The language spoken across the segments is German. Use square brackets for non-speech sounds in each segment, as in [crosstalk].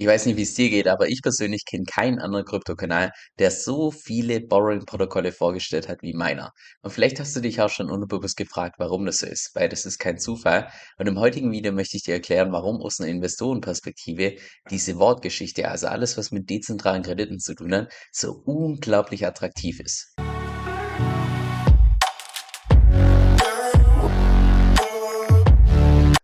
Ich weiß nicht, wie es dir geht, aber ich persönlich kenne keinen anderen Kryptokanal, der so viele Borrowing-Protokolle vorgestellt hat wie meiner. Und vielleicht hast du dich auch schon unterbewusst gefragt, warum das so ist, weil das ist kein Zufall. Und im heutigen Video möchte ich dir erklären, warum aus einer Investorenperspektive diese Wortgeschichte, also alles, was mit dezentralen Krediten zu tun hat, so unglaublich attraktiv ist.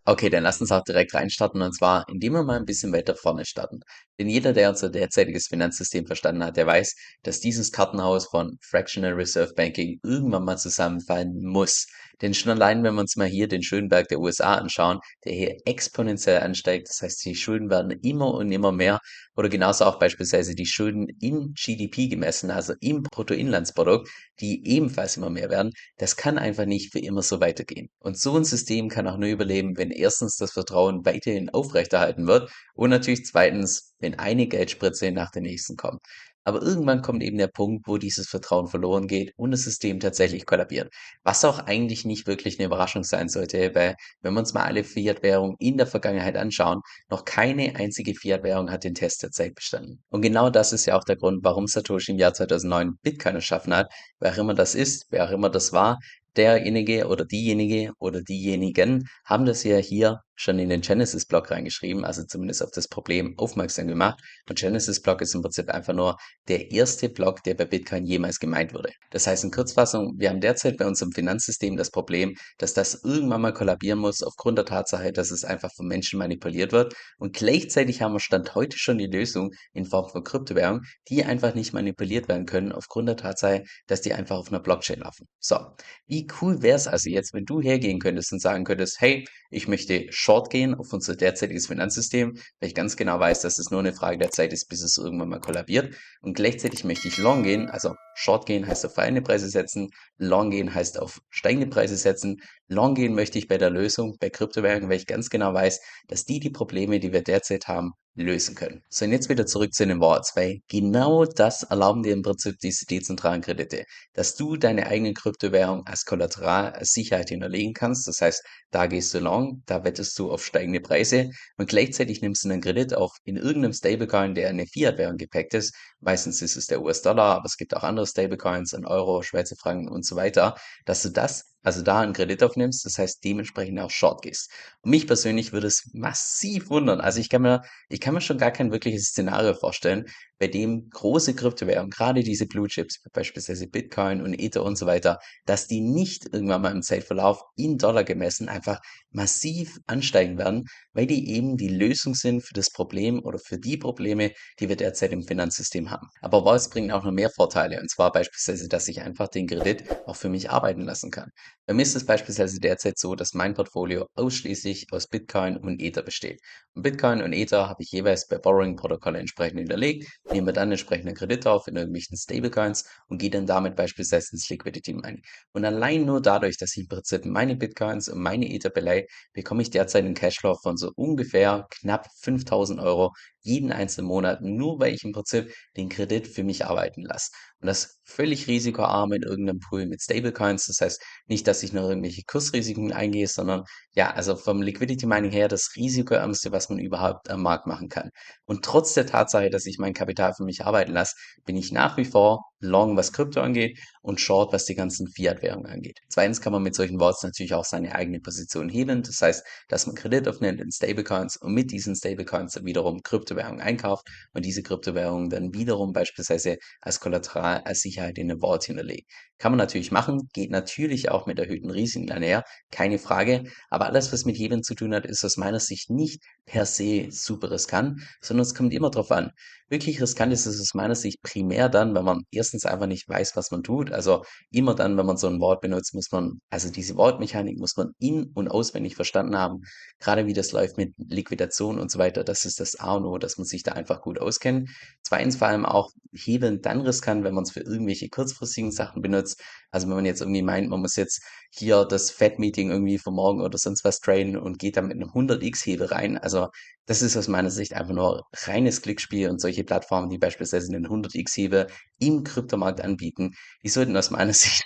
Okay, dann lass uns auch direkt reinstarten und zwar, indem wir mal ein bisschen weiter vorne starten. Denn jeder, der unser derzeitiges Finanzsystem verstanden hat, der weiß, dass dieses Kartenhaus von Fractional Reserve Banking irgendwann mal zusammenfallen muss. Denn schon allein, wenn wir uns mal hier den Schuldenberg der USA anschauen, der hier exponentiell ansteigt, das heißt, die Schulden werden immer und immer mehr oder genauso auch beispielsweise die Schulden in GDP gemessen, also im Bruttoinlandsprodukt, die ebenfalls immer mehr werden, das kann einfach nicht für immer so weitergehen. Und so ein System kann auch nur überleben, wenn erstens das Vertrauen weiterhin aufrechterhalten wird und natürlich zweitens, wenn eine Geldspritze nach der nächsten kommt. Aber irgendwann kommt eben der Punkt, wo dieses Vertrauen verloren geht und das System tatsächlich kollabiert. Was auch eigentlich nicht wirklich eine Überraschung sein sollte, weil wenn wir uns mal alle Fiat-Währungen in der Vergangenheit anschauen, noch keine einzige Fiat-Währung hat den Test der Zeit bestanden. Und genau das ist ja auch der Grund, warum Satoshi im Jahr 2009 Bitcoin erschaffen hat. Wer auch immer das ist, wer auch immer das war, derjenige oder diejenige oder diejenigen haben das ja hier schon in den Genesis-Block reingeschrieben, also zumindest auf das Problem aufmerksam gemacht. Und Genesis-Block ist im Prinzip einfach nur der erste Block, der bei Bitcoin jemals gemeint wurde. Das heißt in Kurzfassung, wir haben derzeit bei unserem Finanzsystem das Problem, dass das irgendwann mal kollabieren muss aufgrund der Tatsache, dass es einfach von Menschen manipuliert wird. Und gleichzeitig haben wir Stand heute schon die Lösung in Form von Kryptowährungen, die einfach nicht manipuliert werden können aufgrund der Tatsache, dass die einfach auf einer Blockchain laufen. So, wie cool wäre es also jetzt, wenn du hergehen könntest und sagen könntest, hey, ich möchte Short gehen auf unser derzeitiges Finanzsystem, weil ich ganz genau weiß, dass es nur eine Frage der Zeit ist, bis es irgendwann mal kollabiert. Und gleichzeitig möchte ich Long gehen, also Short gehen heißt auf fallende Preise setzen, Long gehen heißt auf steigende Preise setzen. Long gehen möchte ich bei der Lösung, bei Kryptowährungen, weil ich ganz genau weiß, dass die die Probleme, die wir derzeit haben, lösen können. So, und jetzt wieder zurück zu den Worts, weil genau das erlauben dir im Prinzip diese dezentralen Kredite, dass du deine eigene Kryptowährung als Kollateral, als Sicherheit hinterlegen kannst. Das heißt, da gehst du long, da wettest du auf steigende Preise und gleichzeitig nimmst du einen Kredit auch in irgendeinem Stablecoin, der eine Fiat-Währung gepackt ist. Meistens ist es der US-Dollar, aber es gibt auch andere Stablecoins in Euro, Schweizer Franken und so weiter, dass du das also da einen Kredit aufnimmst, das heißt dementsprechend auch Short gehst. Und mich persönlich würde es massiv wundern. Also ich kann mir, ich kann mir schon gar kein wirkliches Szenario vorstellen, bei dem große Kryptowährungen, gerade diese Blue Chips, beispielsweise Bitcoin und Ether und so weiter, dass die nicht irgendwann mal im Zeitverlauf in Dollar gemessen einfach massiv ansteigen werden, weil die eben die Lösung sind für das Problem oder für die Probleme, die wir derzeit im Finanzsystem haben. Aber was bringt auch noch mehr Vorteile? Und zwar beispielsweise, dass ich einfach den Kredit auch für mich arbeiten lassen kann. Bei mir ist es beispielsweise derzeit so, dass mein Portfolio ausschließlich aus Bitcoin und Ether besteht. Und Bitcoin und Ether habe ich jeweils bei Borrowing-Protokolle entsprechend hinterlegt, nehme dann entsprechenden Kredit auf in irgendwelchen Stablecoins und gehe dann damit beispielsweise ins Liquidity Mining. Und allein nur dadurch, dass ich im Prinzip meine Bitcoins und meine Ether beleihe, bekomme ich derzeit einen Cashflow von so ungefähr knapp 5000 Euro jeden einzelnen Monat, nur weil ich im Prinzip den Kredit für mich arbeiten lasse. Und das völlig risikoarm in irgendeinem Pool mit Stablecoins. Das heißt nicht, dass ich noch irgendwelche Kursrisiken eingehe, sondern ja, also vom Liquidity Mining her das risikoärmste, was man überhaupt am Markt machen kann. Und trotz der Tatsache, dass ich mein Kapital für mich arbeiten lasse, bin ich nach wie vor long, was Krypto angeht und short, was die ganzen Fiat-Währungen angeht. Zweitens kann man mit solchen Worts natürlich auch seine eigene Position heben. Das heißt, dass man Kredit aufnimmt in Stablecoins und mit diesen Stablecoins dann wiederum Kryptowährungen einkauft und diese Kryptowährungen dann wiederum beispielsweise als Kollateral, als Sicherheit in eine Vault hinterlegt. Kann man natürlich machen, geht natürlich auch mit erhöhten Risiken einher, keine Frage. Aber alles, was mit jedem zu tun hat, ist aus meiner Sicht nicht per se super riskant, sondern es kommt immer darauf an. Wirklich riskant ist es aus meiner Sicht primär dann, wenn man erstens einfach nicht weiß, was man tut. Also immer dann, wenn man so ein Wort benutzt, muss man, also diese Wortmechanik muss man in- und auswendig verstanden haben. Gerade wie das läuft mit Liquidation und so weiter. Das ist das A und O, dass man sich da einfach gut auskennt. Zweitens vor allem auch Hebeln dann riskant, wenn man es für irgendwelche kurzfristigen Sachen benutzt. Also wenn man jetzt irgendwie meint, man muss jetzt hier das Fed-Meeting irgendwie für morgen oder sonst was trainen und geht dann mit einem 100x-Hebel rein. Also das ist aus meiner Sicht einfach nur reines Glücksspiel und solche Plattformen, die beispielsweise einen 100x-Hebel im Kryptomarkt anbieten, die sollten aus meiner [laughs] Sicht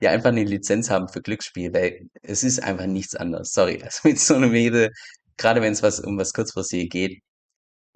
ja einfach eine Lizenz haben für Glücksspiel, weil es ist einfach nichts anderes. Sorry, also mit so einem Hebel, gerade wenn es was um was kurzfristiges geht,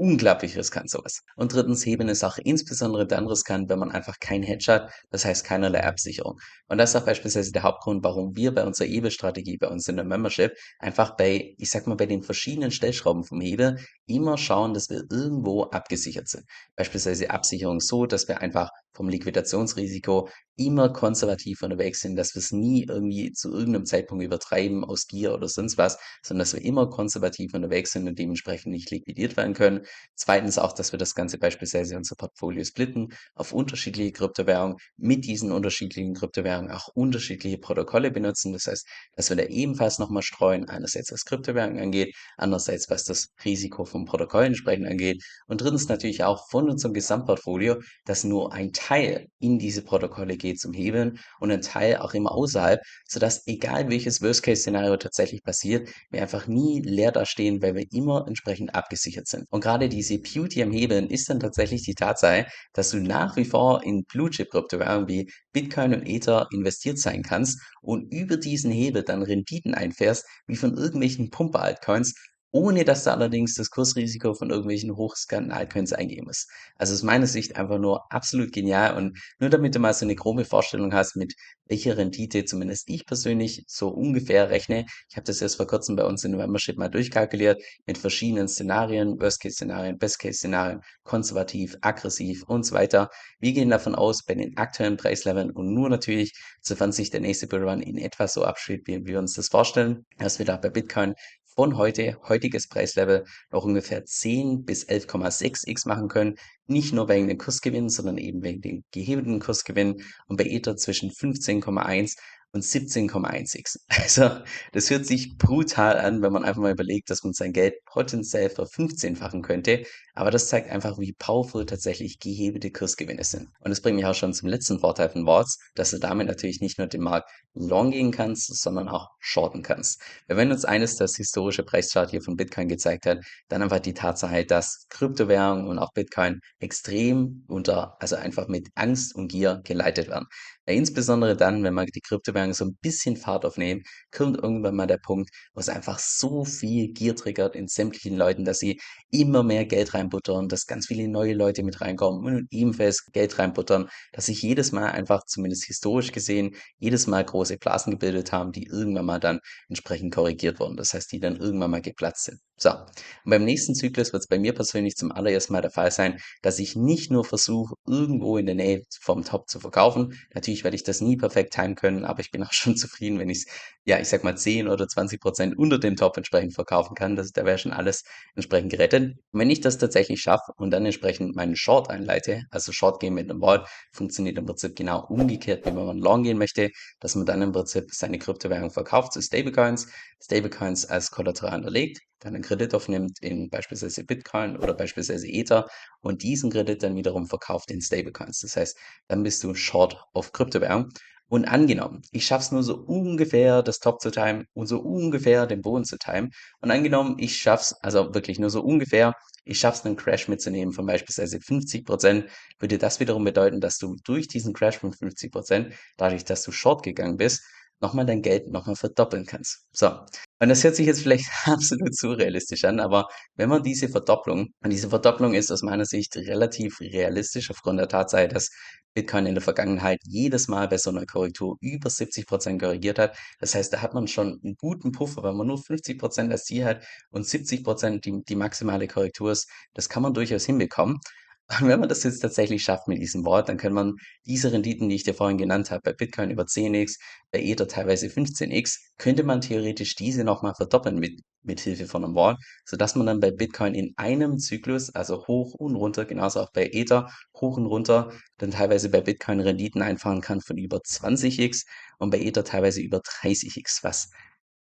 unglaublich riskant sowas. Und drittens, Heben ist auch insbesondere dann riskant, wenn man einfach kein Hedge hat, das heißt keinerlei Absicherung. Und das ist auch beispielsweise der Hauptgrund, warum wir bei unserer Hebelstrategie, bei uns in der Membership, einfach bei, ich sag mal, bei den verschiedenen Stellschrauben vom Hebel immer schauen, dass wir irgendwo abgesichert sind. Beispielsweise Absicherung so, dass wir einfach vom Liquidationsrisiko immer konservativ unterwegs sind, dass wir es nie irgendwie zu irgendeinem Zeitpunkt übertreiben aus Gier oder sonst was, sondern dass wir immer konservativ unterwegs sind und dementsprechend nicht liquidiert werden können. Zweitens auch, dass wir das Ganze beispielsweise unser Portfolio splitten auf unterschiedliche Kryptowährungen, mit diesen unterschiedlichen Kryptowährungen auch unterschiedliche Protokolle benutzen. Das heißt, dass wir da ebenfalls nochmal streuen, einerseits was Kryptowährungen angeht, andererseits was das Risiko vom Protokoll entsprechend angeht und drittens natürlich auch von unserem Gesamtportfolio, dass nur ein Teil in diese Protokolle geht zum Hebeln und ein Teil auch immer außerhalb, sodass egal welches Worst-Case-Szenario tatsächlich passiert, wir einfach nie leer dastehen, weil wir immer entsprechend abgesichert sind. Und gerade diese Beauty am Hebeln ist dann tatsächlich die Tatsache, dass du nach wie vor in Blue-Chip-Kryptowährungen wie Bitcoin und Ether investiert sein kannst und über diesen Hebel dann Renditen einfährst, wie von irgendwelchen Pumper-Altcoins, ohne dass du allerdings das Kursrisiko von irgendwelchen hochriskanten Altcoins eingehen musst. Also aus meiner Sicht einfach nur absolut genial und nur damit du mal so eine grobe Vorstellung hast, mit welcher Rendite zumindest ich persönlich so ungefähr rechne. Ich habe das erst vor kurzem bei uns in der Membership mal durchkalkuliert mit verschiedenen Szenarien, Worst-Case-Szenarien, Best-Case-Szenarien, konservativ, aggressiv und so weiter. Wir gehen davon aus, bei den aktuellen Preisleveln und nur natürlich, sofern sich der nächste Bullrun in etwa so abspielt, wie wir uns das vorstellen, dass wir da bei Bitcoin von heute, heutiges Preislevel, noch ungefähr 10 bis 11,6x machen können. Nicht nur wegen dem Kursgewinn, sondern eben wegen dem gehebelten Kursgewinn und bei Ether zwischen 15,1 und 17,1x. [laughs] Also das hört sich brutal an, wenn man einfach mal überlegt, dass man sein Geld potenziell verfünfzehnfachen könnte. Aber das zeigt einfach, wie powerful tatsächlich gehebelte Kursgewinne sind. Und das bringt mich auch schon zum letzten Vorteil von Warts, dass du damit natürlich nicht nur den Markt long gehen kannst, sondern auch shorten kannst. Wenn uns eines das historische Preischart hier von Bitcoin gezeigt hat, dann einfach die Tatsache, dass Kryptowährungen und auch Bitcoin extrem unter, also einfach mit Angst und Gier geleitet werden. Ja, insbesondere dann, wenn man die Kryptowährungen so ein bisschen Fahrt aufnehmen, kommt irgendwann mal der Punkt, wo es einfach so viel Gier triggert in sämtlichen Leuten, dass sie immer mehr Geld reinbuttern, dass ganz viele neue Leute mit reinkommen und ebenfalls Geld reinbuttern, dass sich jedes Mal einfach, zumindest historisch gesehen, jedes Mal große Blasen gebildet haben, die irgendwann mal dann entsprechend korrigiert wurden. Das heißt, die dann irgendwann mal geplatzt sind. So, und beim nächsten Zyklus wird es bei mir persönlich zum allerersten Mal der Fall sein, dass ich nicht nur versuche, irgendwo in der Nähe vom Top zu verkaufen. Natürlich werde ich das nie perfekt timen können, aber ich bin auch [laughs] schon zufrieden, wenn ich es, ja, ich sag mal 10 oder 20 Prozent unter dem Top entsprechend verkaufen kann. Das, da wäre schon alles entsprechend gerettet. Und wenn ich das tatsächlich schaffe und dann entsprechend meinen Short einleite, also Short gehen mit einem Wall, funktioniert im Prinzip genau umgekehrt, wie wenn man Long gehen möchte, dass man dann im Prinzip seine Kryptowährung verkauft zu Stablecoins, Stablecoins als Kollateral unterlegt dann einen Kredit aufnimmt in beispielsweise Bitcoin oder beispielsweise Ether und diesen Kredit dann wiederum verkauft in Stablecoins. Das heißt, dann bist du short auf Kryptowährung. Und angenommen, ich schaffe es nur so ungefähr, das Top zu timen und so ungefähr den Boden zu timen. Und angenommen, ich schaffe es, also wirklich nur so ungefähr, ich schaffe es, einen Crash mitzunehmen von beispielsweise 50%, würde das wiederum bedeuten, dass du durch diesen Crash von 50%, dadurch, dass du short gegangen bist, nochmal dein Geld nochmal verdoppeln kannst. So. Und das hört sich jetzt vielleicht [laughs] absolut surrealistisch an, aber wenn man diese Verdopplung, und diese Verdopplung ist aus meiner Sicht relativ realistisch aufgrund der Tatsache, dass Bitcoin in der Vergangenheit jedes Mal bei so einer Korrektur über 70 Prozent korrigiert hat. Das heißt, da hat man schon einen guten Puffer, wenn man nur 50 Prozent als Ziel hat und 70 Prozent die, die maximale Korrektur ist. Das kann man durchaus hinbekommen. Und wenn man das jetzt tatsächlich schafft mit diesem Wort, dann kann man diese Renditen, die ich dir vorhin genannt habe, bei Bitcoin über 10x, bei Ether teilweise 15x, könnte man theoretisch diese nochmal verdoppeln mit, mit Hilfe von einem Wort, sodass man dann bei Bitcoin in einem Zyklus, also hoch und runter, genauso auch bei Ether, hoch und runter, dann teilweise bei Bitcoin Renditen einfahren kann von über 20x und bei Ether teilweise über 30x, was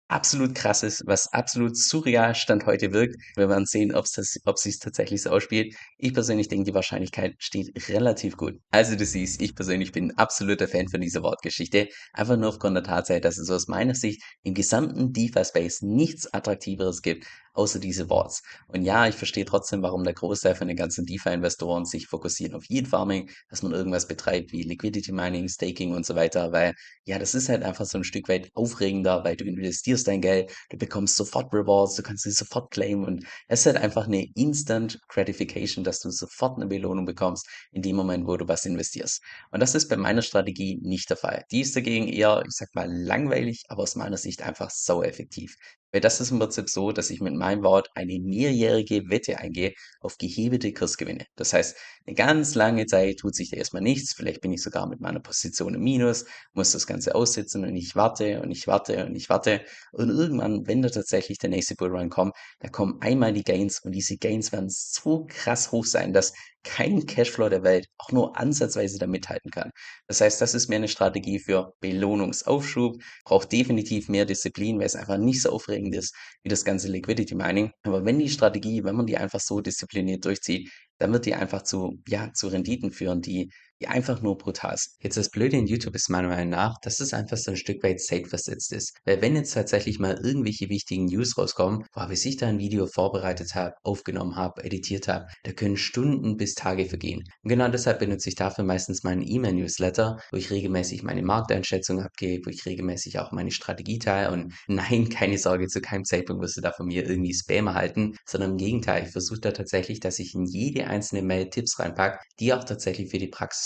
absolut krass ist, was absolut surreal Stand heute wirkt. Wir werden sehen, ob es sich tatsächlich so ausspielt. Ich persönlich denke, die Wahrscheinlichkeit steht relativ gut. Also du siehst, ich persönlich bin ein absoluter Fan von dieser Wortgeschichte. Einfach nur aufgrund der Tatsache, dass es aus meiner Sicht im gesamten DeFi-Space nichts Attraktiveres gibt, außer diese Boards. Und ja, ich verstehe trotzdem, warum der Großteil von den ganzen DeFi-Investoren sich fokussieren auf Yield Farming, dass man irgendwas betreibt wie Liquidity Mining, Staking und so weiter, weil ja, das ist halt einfach so ein Stück weit aufregender, weil du investierst investierst dein Geld, du bekommst sofort Rewards, du kannst sie sofort claimen und es ist halt einfach eine Instant Gratification, dass du sofort eine Belohnung bekommst in dem Moment, wo du was investierst. Und das ist bei meiner Strategie nicht der Fall. Die ist dagegen eher, ich sag mal, langweilig, aber aus meiner Sicht einfach sau effektiv. Weil das ist im Prinzip so, dass ich mit meinem Wort eine mehrjährige Wette eingehe auf gehebelte Kursgewinne. Das heißt, eine ganz lange Zeit tut sich da erstmal nichts. Vielleicht bin ich sogar mit meiner Position im Minus, muss das Ganze aussitzen und ich warte und ich warte und ich warte. Und irgendwann, wenn da tatsächlich der nächste Bullrun kommt, da kommen einmal die Gains und diese Gains werden so krass hoch sein, dass kein Cashflow der Welt auch nur ansatzweise da mithalten kann. Das heißt, das ist mehr eine Strategie für Belohnungsaufschub, braucht definitiv mehr Disziplin, weil es einfach nicht so aufregend ist wie das ganze Liquidity Mining. Aber wenn die Strategie, wenn man die einfach so diszipliniert durchzieht, dann wird die einfach zu, ja, zu Renditen führen, die die einfach nur brutal sind. Jetzt das Blöde in YouTube ist meiner Meinung nach, dass es einfach so ein Stück weit safe versetzt ist. Weil wenn jetzt tatsächlich mal irgendwelche wichtigen News rauskommen, boah, bis ich da ein Video vorbereitet habe, aufgenommen habe, editiert habe, da können Stunden bis Tage vergehen. Und genau deshalb benutze ich dafür meistens meinen E-Mail-Newsletter, wo ich regelmäßig meine Markteinschätzung abgebe, wo ich regelmäßig auch meine Strategie teile und nein, [laughs] keine Sorge, zu keinem Zeitpunkt wirst du da von mir irgendwie Spam erhalten, sondern im Gegenteil, ich versuche da tatsächlich, dass ich in jede einzelne Mail Tipps reinpacke, die auch tatsächlich für die Praxis